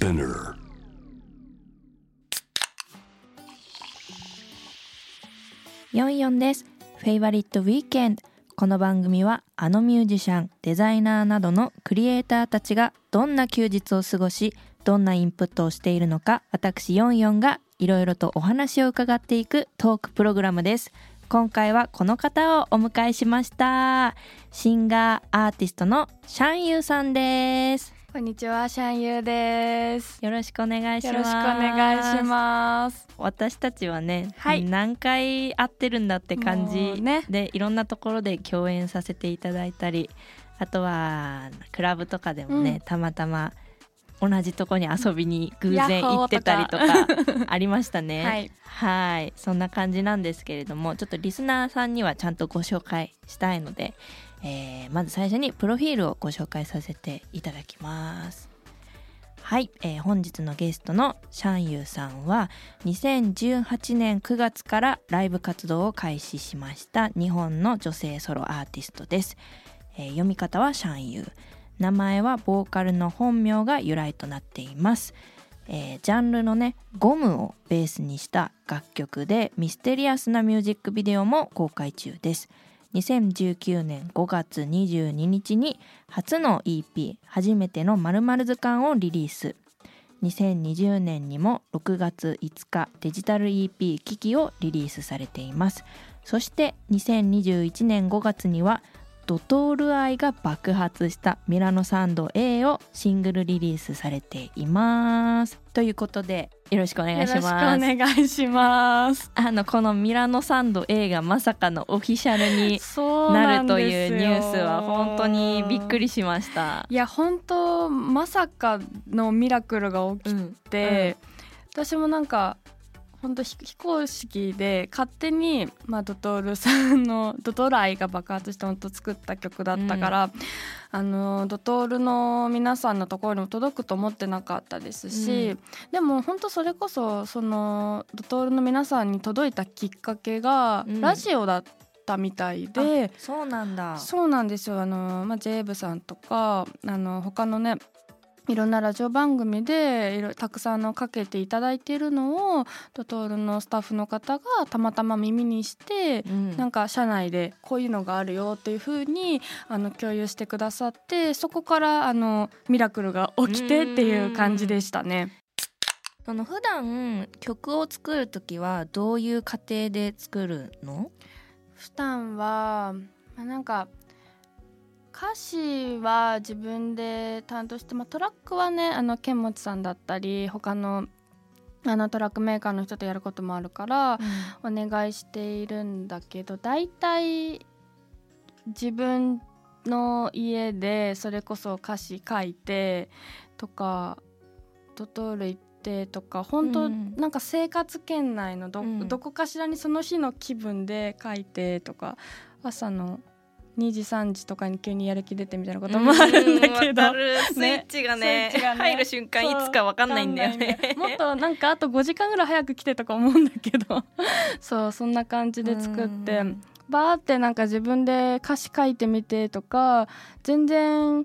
Spinner. 44です。フェイバリットウィーケンド。この番組はあのミュージシャン、デザイナーなどのクリエイターたちがどんな休日を過ごし、どんなインプットをしているのか、私44がいろいろとお話を伺っていくトークプログラムです。今回はこの方をお迎えしました。シンガーアーティストのシャンユーさんです。こんにちは、シャンユーです。よろしくお願いします。よろしくお願いします。私たちはね、はい何回会ってるんだって感もじうねで、いろんなところで共演させていただいたりあとはクラブとかでもね、うんたまたま同じとこに遊びに偶然行ってたりとか ありましたね。はい、はいそんな感じなんですけれどもちょっとリスナーさんにはちゃんとご紹介したいので、えーまず最初にプロフィールをご紹介させていただきます。はい、えー本日のゲストのシャンユーさんは2018年9月からライブ活動を開始しました日本の女性ソロアーティストです、えー読み方はシャンユー。名前はボーカルの本名が由来となっています。えージャンルのねゴムをベースにした楽曲でミステリアスなミュージックビデオも公開中です。2019年5月22日に初の EP「初めての〇〇図鑑」をリリース。2020年にも6月5日デジタル EP「キキ」をリリースされています。そして2021年5月にはドトール愛が爆発したミラノサンド A をシングルリリースされています。ということでよろしくお願いしよろしくおます願いします。あのこのミラノサンド A がまさかのオフィシャルになるというニュースは本当にびっくりしましたいや、本当まさかのミラクルが起きうんて、私もなんか。本当非非公式で勝手に、まあ、ドトールさんの ドトール愛が爆発して本当作った曲だったから、あのドトールの皆さんのところにも届くと思ってなかったですし、うん。でも本当それこそそのドトールの皆さんに届いたきっかけが、うん。ラジオだったみたいで。そうなんだ。そうなんですよ。あの、まあ、ジェイブさんとかあの他のねいろんなラジオ番組でいろたくさんのかけていただいているのをドトールのスタッフの方がたまたま耳にしてうんなんか社内でこういうのがあるよっていう風にあの共有してくださってそこからあのミラクルが起きてっていう感じでしたね。その普段曲を作る時はどういう過程で作るの？普段は、まあ、なんか歌詞は自分で担当して、まあ、トラックはねあの剣持さんだったり他のあのトラックメーカーの人とやることもあるからお願いしているんだけど大体自分の家でそれこそ歌詞書いてとかドトール行ってとか本当、うん。なんか生活圏内のど,、うん。どこかしらにその日の気分で書いてとか朝の2時3時とかに急にやる気出てみたいなこともあるんだけど。スイッチがねスイッチがね。入る瞬間いつかわかんないんだよね。もっとなんかあと5時間ぐらい早く来てとか思うんだけど。そうそんな感じで作って。うん。バーってなんか自分で歌詞書いてみてとか全然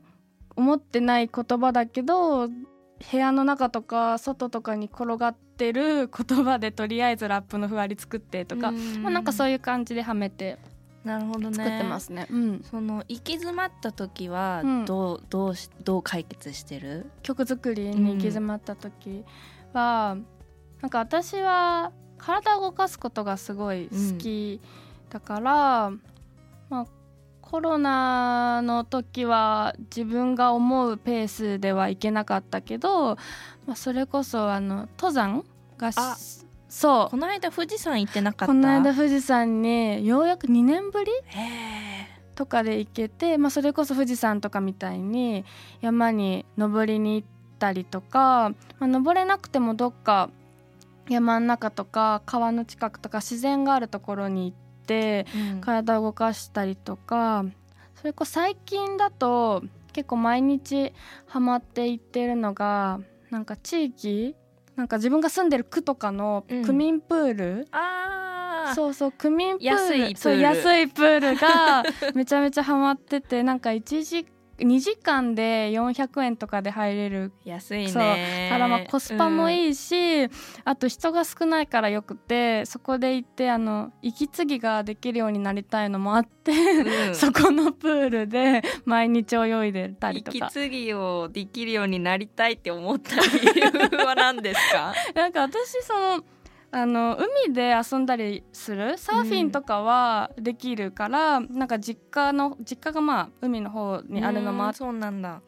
思ってない言葉だけど部屋の中とか外とかに転がってる言葉でとりあえずラップのふわり作ってとか、まあ、なんかそういう感じではめてなるほどね。作ってますね。うん、その行き詰まった時はうん。どう、どうしどう解決してる？曲作りに行き詰まった時は、なんか私は体を動かすことがすごい好きだから、まあコロナの時は自分が思うペースではいけなかったけど、まあ、それこそあの登山がしあそう。この間富士山行ってなかった？この間富士山にようやく2年ぶり？へとかで行けて、まあ、それこそ富士山とかみたいに山に登りに行ったりとか、まあ、登れなくてもどっか山の中とか川の近くとか自然があるところに行ってーうん。体を動かしたりとかそれこそ最近だと結構毎日ハマっていってるのがなんか地域なんか自分が住んでる区とかのうん。区民プール、あー。そうそう区民プール。安いプール。そう安いプールがめちゃめちゃハマっててなんか1時2時間で400円とかで入れる。安いね。そう。からまあコスパもい、いいし、あと人が少ないからよくてそこで行ってあの息継ぎができるようになりたいのもあって、うん。そこのプールで毎日泳いでたりとか。息継ぎをできるようになりたいって思った理由は何ですか？なんか私そのあの海で遊んだりするサーフィンとかはできるから、なんか実家の実家がまあ海の方にあるのもあうんそうなんだ。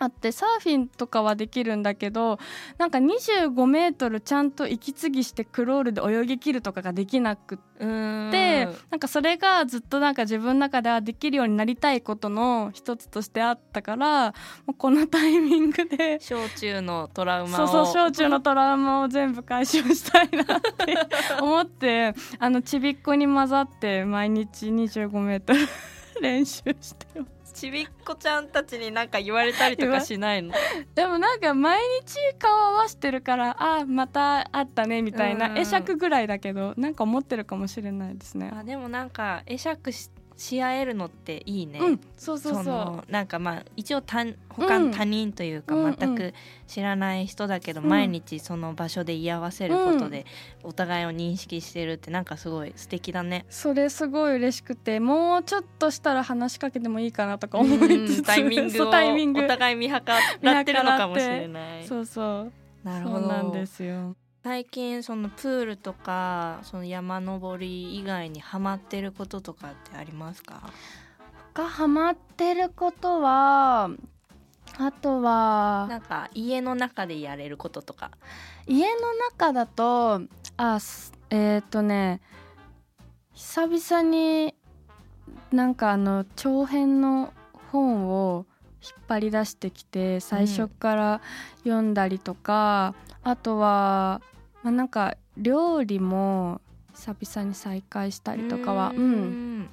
あってサーフィンとかはできるんだけどなんか25メートルちゃんと息継ぎしてクロールで泳ぎ切るとかができなくうーん。て、なんかそれがずっとなんか自分の中ではできるようになりたいことの一つとしてあったからもうこのタイミングで小中のトラウマを。そうそう小中のトラウマを全部解消したいなって 思ってあのちびっこに混ざって毎日25メートル練習してますちびっこちゃんたちになんか言われたりとかしないの？でもなんか毎日顔合わせてるからあまた会ったねみたいなうん会釈ぐらいだけどなんか思ってるかもしれないですね。あでもなんか会釈しし合えるのっていいね、うん、そうそうそう。のなんかまあ一応他他、うん他人というか全く知らない人だけど、うん毎日その場所で居合わせることでお互いを認識してるってなんかすごい素敵だね。それすごい嬉しくてもうちょっとしたら話しかけてもいいかなとか思いつつ、うんタイミングをお互い見計らってるのかもしれない。そうそうなるほどそうなんですよ。最近そのプールとかその山登り以外にハマってることとかってありますか？がハマってることはあとはなんか家の中でやれることとか。家の中だとあすえっ、とね久々になんかあの長編の本を引っ張り出してきて最初から読んだりとか、あとは、まあ、なんか料理も久々に再開したりとかはううんん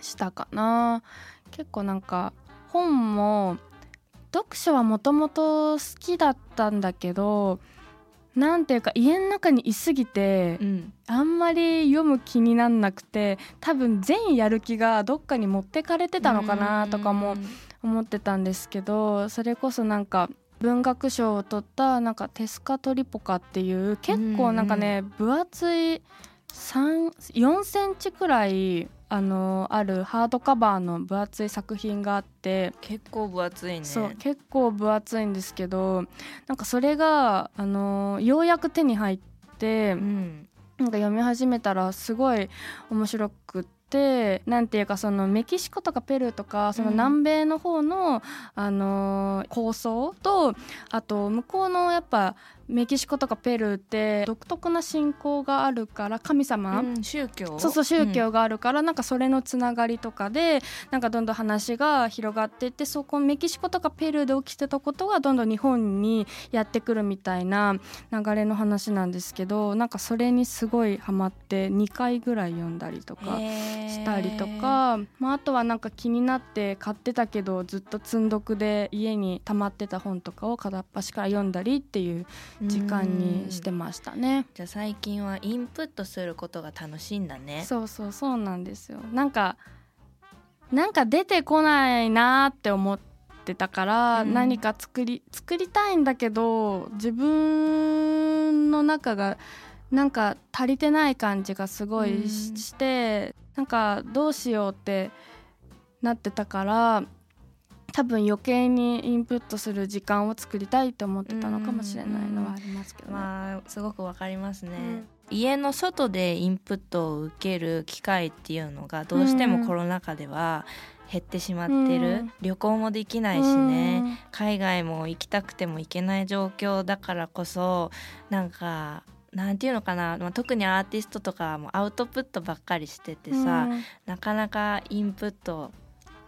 したかな。結構なんか本も読書はもともと好きだったんだけどなんていうか家の中にいすぎてうん。あんまり読む気になんなくて多分全やる気がどっかに持ってかれてたのかなとかも思ってたんですけどそれこそなんか文学賞を取ったなんかテスカトリポカっていう結構なんかね分厚い3 4センチくらいあのあるハードカバーの分厚い作品があって、結構分厚いね。そう結構分厚いんですけどなんかそれがあのようやく手に入ってうん。なんか読み始めたらすごい面白くってなんていうかそのメキシコとかペルーとかそのうん南米の方の、あのー構想とあと向こうのやっぱメキシコとかペルーって独特な信仰があるから神様、うん宗教？そうそう宗教があるから、なんかそれのつながりとかでなんかどんどん話が広がっていってそこメキシコとかペルーで起きてたことがどんどん日本にやってくるみたいな流れの話なんですけどなんかそれにすごいハマって2回ぐらい読んだりとか。したりとか、まあ、あとはなんか気になって買ってたけどずっと積んどくで家に溜まってた本とかを片っ端から読んだりっていう時間にしてましたね。じゃあ最近はインプットすることが楽しいんだね。そうそうそうなんですよ。なんかなんか出てこないなって思ってたから、うん。何か作り作りたいんだけど自分の中がなんか足りてない感じがすごいし,、うん。してなんかどうしようってなってたから多分余計にインプットする時間を作りたいと思ってたのかもしれないのはありますけどね。まあすごくわかりますね、うん。家の外でインプットを受ける機会っていうのがどうしてもコロナ禍では減ってしまってる、うん。旅行もできないしね、海外も行きたくても行けない状況だからこそなんかなんていうのかな、まあ、特にアーティストとかもアウトプットばっかりしててさ、なかなかインプット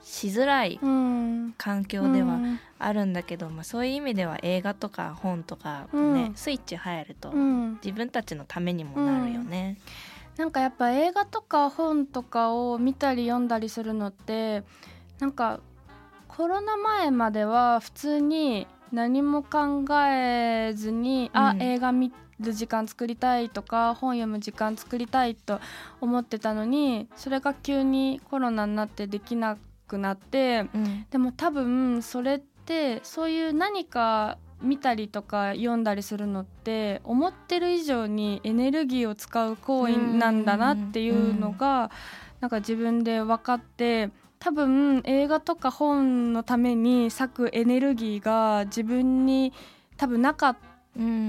しづらいうん。環境ではうん。あるんだけど、まあ、そういう意味では映画とか本とかね、うん。スイッチ入るとうん。自分たちのためにもなるよね。なんかやっぱ映画とか本とかを見たり読んだりするのってなんかコロナ前までは普通に何も考えずに、あうん。映画見る時間作りたいとか本読む時間作りたいと思ってたのにそれが急にコロナになってできなくなってうん。でも多分それってそういう何か見たりとか読んだりするのって思ってる以上にエネルギーを使う行為なんだなっていうのがなんか自分で分かって多分映画とか本のために割くエネルギーが自分に多分なかっ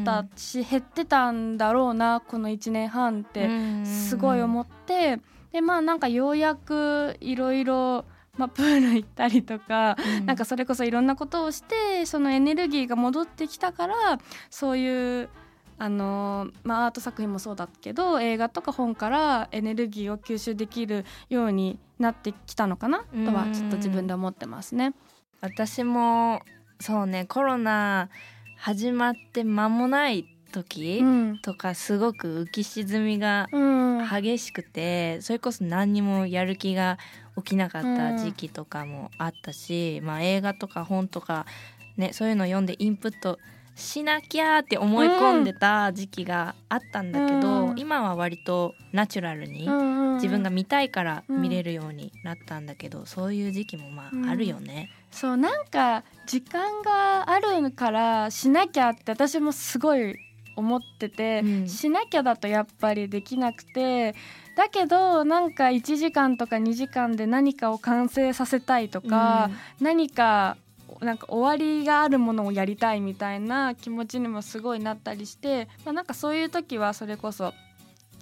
たし、減ってたんだろうなこの1年半ってすごい思ってでまあなんかようやくいろいろまあ、プール行ったりとか、うん。なんかそれこそいろんなことをしてそのエネルギーが戻ってきたからそういうあのまあ、アート作品もそうだけど映画とか本からエネルギーを吸収できるようになってきたのかな？とはちょっと自分で思ってますね。私もそうねコロナ始まって間もない時、うん。とかすごく浮き沈みがうん。激しくてそれこそ何にもやる気が起きなかった時期とかもあったし、まあ、映画とか本とか、ね、そういうの読んでインプットしなきゃって思い込んでた時期があったんだけど、うん。今は割とナチュラルに自分が見たいから見れるようになったんだけど、そういう時期もまうん。ああるよね。そうなんか時間があるからしなきゃって私もすごい思ってて、うん。しなきゃだとやっぱりできなくてだけどなんか1時間とか2時間で何かを完成させたいとか、何かなんか終わりがあるものをやりたいみたいな気持ちにもすごいなったりして、まあ、なんかそういう時はそれこそ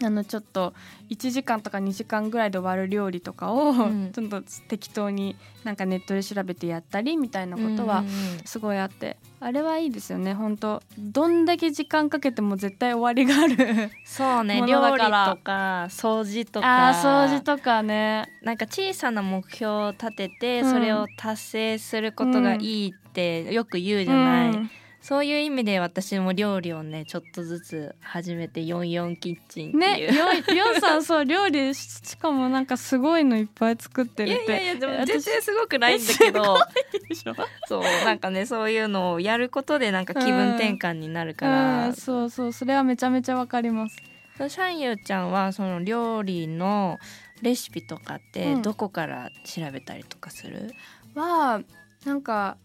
あのちょっと1時間とか2時間ぐらいで終わる料理とかを、うん。ちょっと適当になんかネットで調べてやったりみたいなことはすごいあって、あれはいいですよね。本当どんだけ時間かけても絶対終わりがある そうねも料理とか掃除とか。掃除とかね。なんか小さな目標を立ててうん。それを達成することがいいってよく言うじゃない、うんそういう意味で私も料理をねちょっとずつ始めて44キッチンってね、いう、りょうりょうさんそう料理ししかもなんかすごいのいっぱい作ってるって。いやいやいやでも私全然すごくないんだけど。でしょ？そうなんかねそういうのをやることでなんか気分転換になるから、うんそうそうそれはめちゃめちゃわかります。シャンユーちゃんはその料理のレシピとかってうん。どこから調べたりとかする、はなんか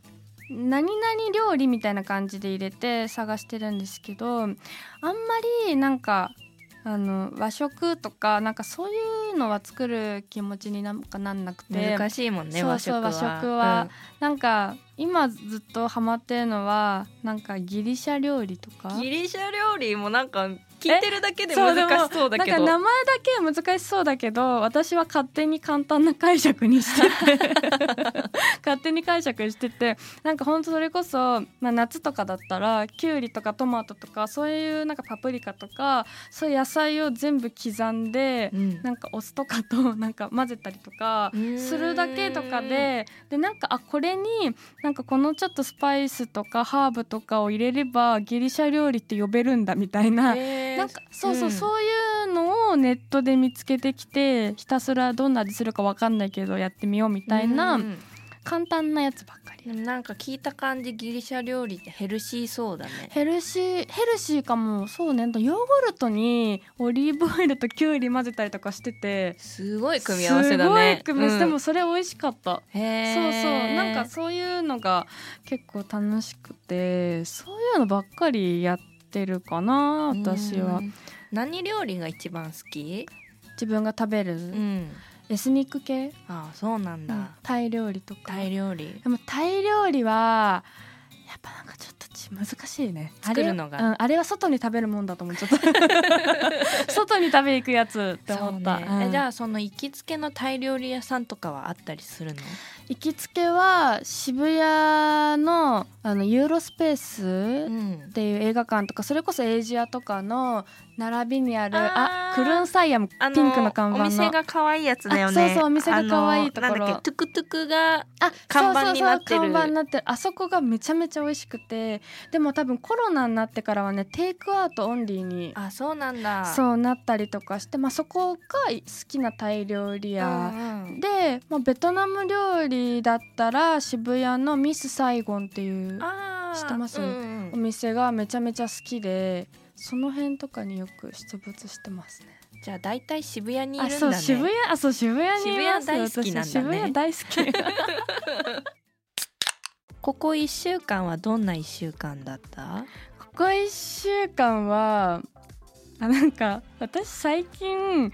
何々料理みたいな感じで入れて探してるんですけどあんまりなんかあの和食とかなんかそういうのは作る気持ちになんかなんなくて難しいもんねそう和食は。そう和食は。なんか今ずっとハマってるのはなんかギリシャ料理とか。うんギリシャ料理もなんか聞いてるだけで難しそうだけど。なんか名前だけ難しそうだけど私は勝手に簡単な解釈にしてて。勝手に解釈してて。なんかほんとそれこそ、まあ、夏とかだったらきゅうりとかトマトとかそういうなんかパプリカとかそういう野菜を全部刻んで、うん。なんかお酢とかとなんか混ぜたりとかするだけとかででなんかあこれになんかこのちょっとスパイスとかハーブとかを入れればギリシャ料理って呼べるんだみたいななんかそうそう、うん。そういうのをネットで見つけてきてひたすらどんな味するかわかんないけどやってみようみたいなうん簡単なやつばっかりなんか聞いた感じギリシャ料理ってヘルシーそうだね。ヘルシーヘルシーかも。そうね。ヨーグルトにオリーブオイルとキュウリ混ぜたりとかしててすごい組み合わせだね。すごい組み合わせ、うん。でもそれ美味しかった。へそうーそう。なんかそういうのが結構楽しくてそういうのばっかりやってるかな私は。うん。何料理が一番好き？自分が食べる、うん。エスニック系、ああそうなんだ、うん。タイ料理とか。タイ料理。でもタイ料理はやっぱなんかちょっとち難しいね。作るのが。あれ,、うん、あれは外に食べるもんだと思っちゃった外に食べ行くやつって思った、そうね。えじあゃあその行きつけのタイ料理屋さんとかはあったりするの？行きつけは渋谷のあのユーロスペース、うんっていう映画館とかそれこそエイジアとかの並びにあるあクルンサイアムあピンクの看板の。お店が可愛いやつだよね。あそうそうお店が可愛いところ。トゥクトゥクがあ看板になってる。そうそうそう看板になってる。あそこがめちゃめちゃ美味しくて。でも多分コロナになってからはねテイクアウトオンリーにあそうなんだ。そうなったりとかして、まあ、そこが好きなタイ料理屋、うんうん。で、まあ、ベトナム料理だったら渋谷のミスサイゴンっていう知ってます？うんうん。お店がめちゃめちゃ好きでその辺とかによく出没してますね。じゃあ大体渋谷にいるんだね。あそう渋谷？あそう渋谷にいます渋谷大好きなんだね。私渋谷大好き。ここ1週間はどんな1週間だった？ここ1週間はあなんか私最近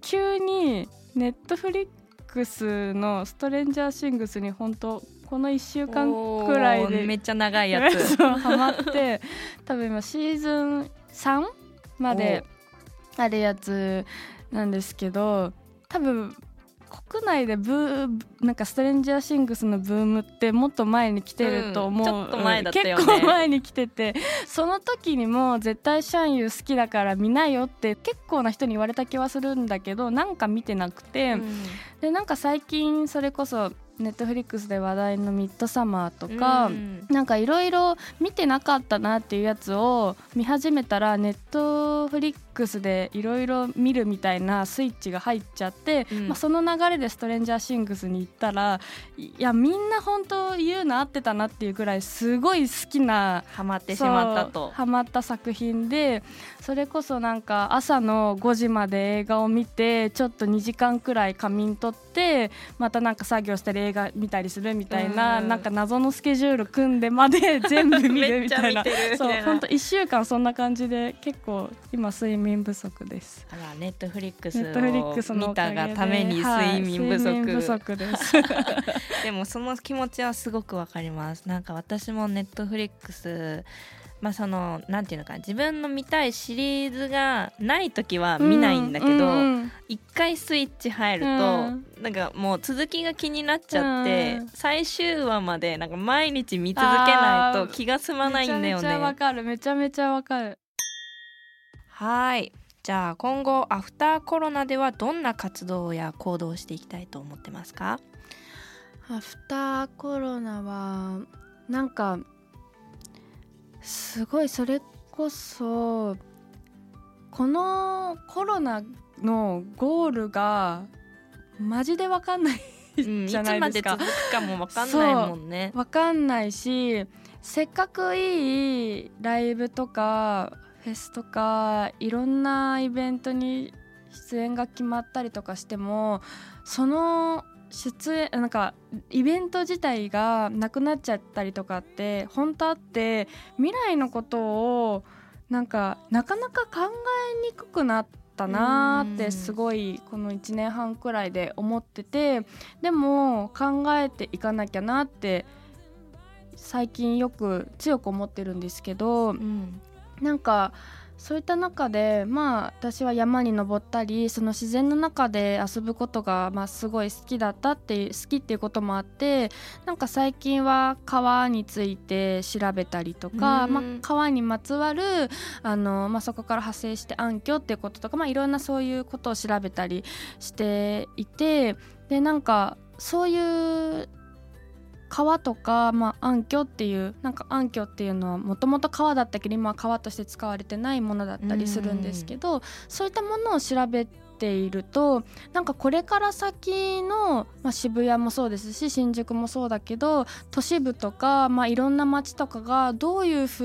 急にネットフリックスの「ストレンジャーシングス」に本当この1週間くらいでめっちゃ長いやつ。ハマって 多分今シーズン3まであるやつなんですけど多分国内でブーなんかストレンジャーシングスのブームってもっと前に来てると思う、結構前に来ててその時にも絶対シャンユー好きだから見なよって結構な人に言われた気はするんだけどなんか見てなくて、うん。でなんか最近それこそネットフリックスで話題の「ミッドサマー」とか、うん。なんかいろいろ見てなかったなっていうやつを見始めたらネットフリックスでいろいろ見るみたいなスイッチが入っちゃって、うん。まあ、その流れで「ストレンジャーシングス」に行ったらいやみんな本当言うの合ってたなっていうぐらいすごい好きなハマってしまったと。ハマった作品でそれこそなんか朝の5時まで映画を見てちょっと2時間くらい仮眠取ってまたなんか作業したり映画見たりするみたいなうんなんか謎のスケジュール組んでまで 全部見るみたいな。そう本当1週間そんな感じで結構今睡眠不足です。あらネットフリックスネットフリックスを見たがために睡眠不足,、はい不足です。でもその気持ちはすごくわかります。なんか私もネットフリックスまあそのなんていうのかな自分の見たいシリーズがない時は見ないんだけど、う一回スイッチ入ると、うん。なんかもう続きが気になっちゃって、うん。最終話までなんか毎日見続けないと気が済まないんだよめちゃめちゃわね。かる。めちゃめちゃわかる。はい。じゃあ今後アフターコロナではどんな活動や行動をしていきたいと思ってますか？アフターコロナはなんかすごいそれこそこのコロナのゴールがマジで分かんないうん、い じゃつないですかまで続くかもわかんないもんね。分かんないしせっかくいいライブとかフェスとかいろんなイベントに出演が決まったりとかしてもその出演なんかイベント自体がなくなっちゃったりとかって本当あって未来のことをなんかなかなか考えにくくなったなーってすごいこの1年半くらいで思っててでも考えていかなきゃなって最近よく強く思ってるんですけどうん。なんかそういった中でまあ私は山に登ったりその自然の中で遊ぶことがまあすごい好きだったっていう好きっていうこともあってなんか最近は川について調べたりとか、うんまあ、川にまつわるあの、まあ、そこから派生して暗渠っていうこととか、まあ、いろんなそういうことを調べたりしていてでなんかそういう川とか、まあ、暗渠っていうなんか暗渠っていうのはもともと川だったけど今は川として使われてないものだったりするんですけど、そういったものを調べているとなんかこれから先の、まあ、渋谷もそうですし新宿もそうだけど都市部とか、まあ、いろんな街とかがどういうふ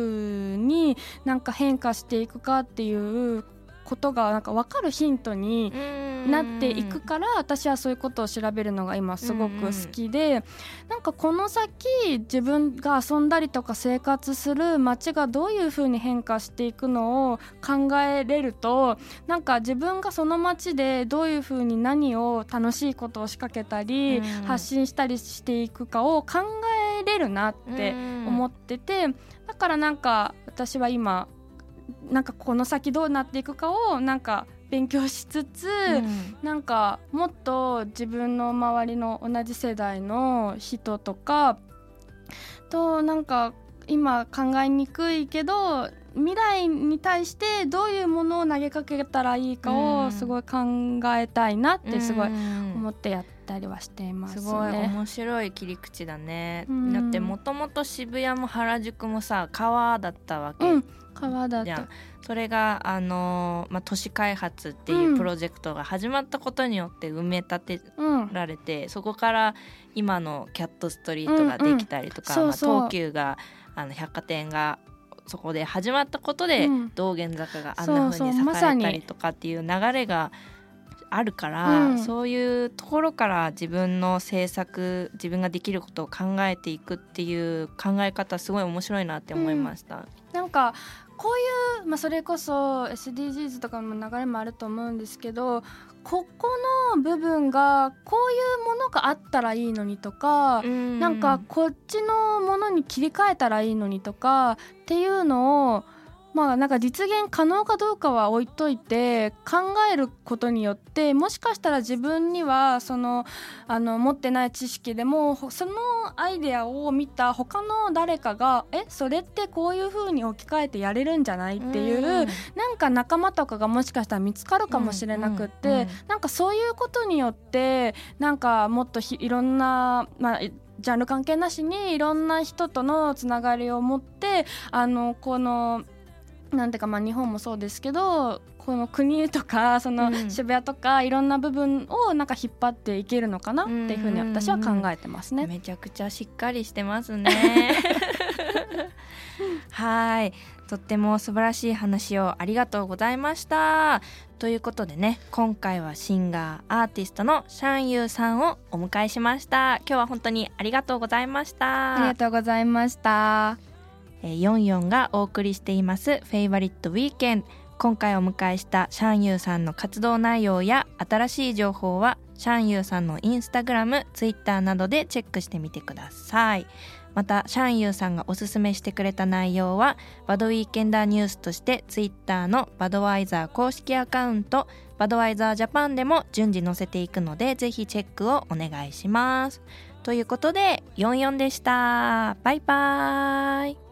うになんか変化していくかっていうことがなんか分かるヒントになっていくから私はそういうことを調べるのが今すごく好きで、なんかこの先自分が遊んだりとか生活する街がどういうふうに変化していくのを考えれるとなんか自分がその街でどういうふうに何を楽しいことを仕掛けたり、うん。発信したりしていくかを考えれるなって思っってて、だからなんか私は今なんかこの先どうなっていくかをなんか勉強しつつ、なんかもっと自分の周りの同じ世代の人とかとなんか今考えにくいけど未来に対してどういうものを投げかけたらいいかうん。をすごい考えたいなってすごい思思ってやったりはしていますね。すごい面白い切り口だね、うん。だってもともと渋谷も原宿もさ川だったわけ、うん川だと。じゃんそれがあのーまあ、都市開発っていううんプロジェクトが始まったことによって埋め立てうん。られて、そこから今のキャットストリートができたりとか、まあ、東急があの百貨店がそこで始まったことで、うん。道玄坂があんな風そうに栄えたりとかっていう流れがあるから、うん。そういうところから自分の制作自分ができることを考えていくっていう考え方すごい面白いなって思いました。なんかこういう、まあ、それこそ SDGs とかの流れもあると思うんですけどここの部分がこういうものがあったらいいのにとか、なんかこっちのものに切り替えたらいいのにとかっていうのをまあなんか実現可能かどうかは置いといて考えることによってもしかしたら自分にはそのあの持ってない知識でもほそのアイデアを見た他の誰かがえそれってこういう風に置き換えてやれるんじゃないっていう、なんか仲間とかがもしかしたら見つかるかもしれなくって、うんうんうん。なんかそういうことによってなんかもっとひいろんな、まあ、ジャンル関係なしにいろんな人とのつながりを持ってあのこのなんていうかまあ日本もそうですけどこの国とかそのうん渋谷とかいろんな部分をなんか引っ張っていけるのかなっていうふうに私は考えてますね。めちゃくちゃしっかりしてますね。はいとっても素晴らしい話をありがとうございました。ということでね今回はシンガーアーティストのシャンユーさんをお迎えしました。今日は本当にありがとうございました。ありがとうございました。ヨンヨンがお送りしていますフェイバリットウィーケン今回お迎えしたシャンユーさんの活動内容や新しい情報はシャンユーさんのインスタグラム、ツイッターなどでチェックしてみてください。またシャンユーさんがおすすめしてくれた内容はバドウィーケンダーニュースとしてツイッターのバドワイザー公式アカウントバドワイザージャパンでも順次載せていくのでぜひチェックをお願いします。ということで44でした。バイバーイ。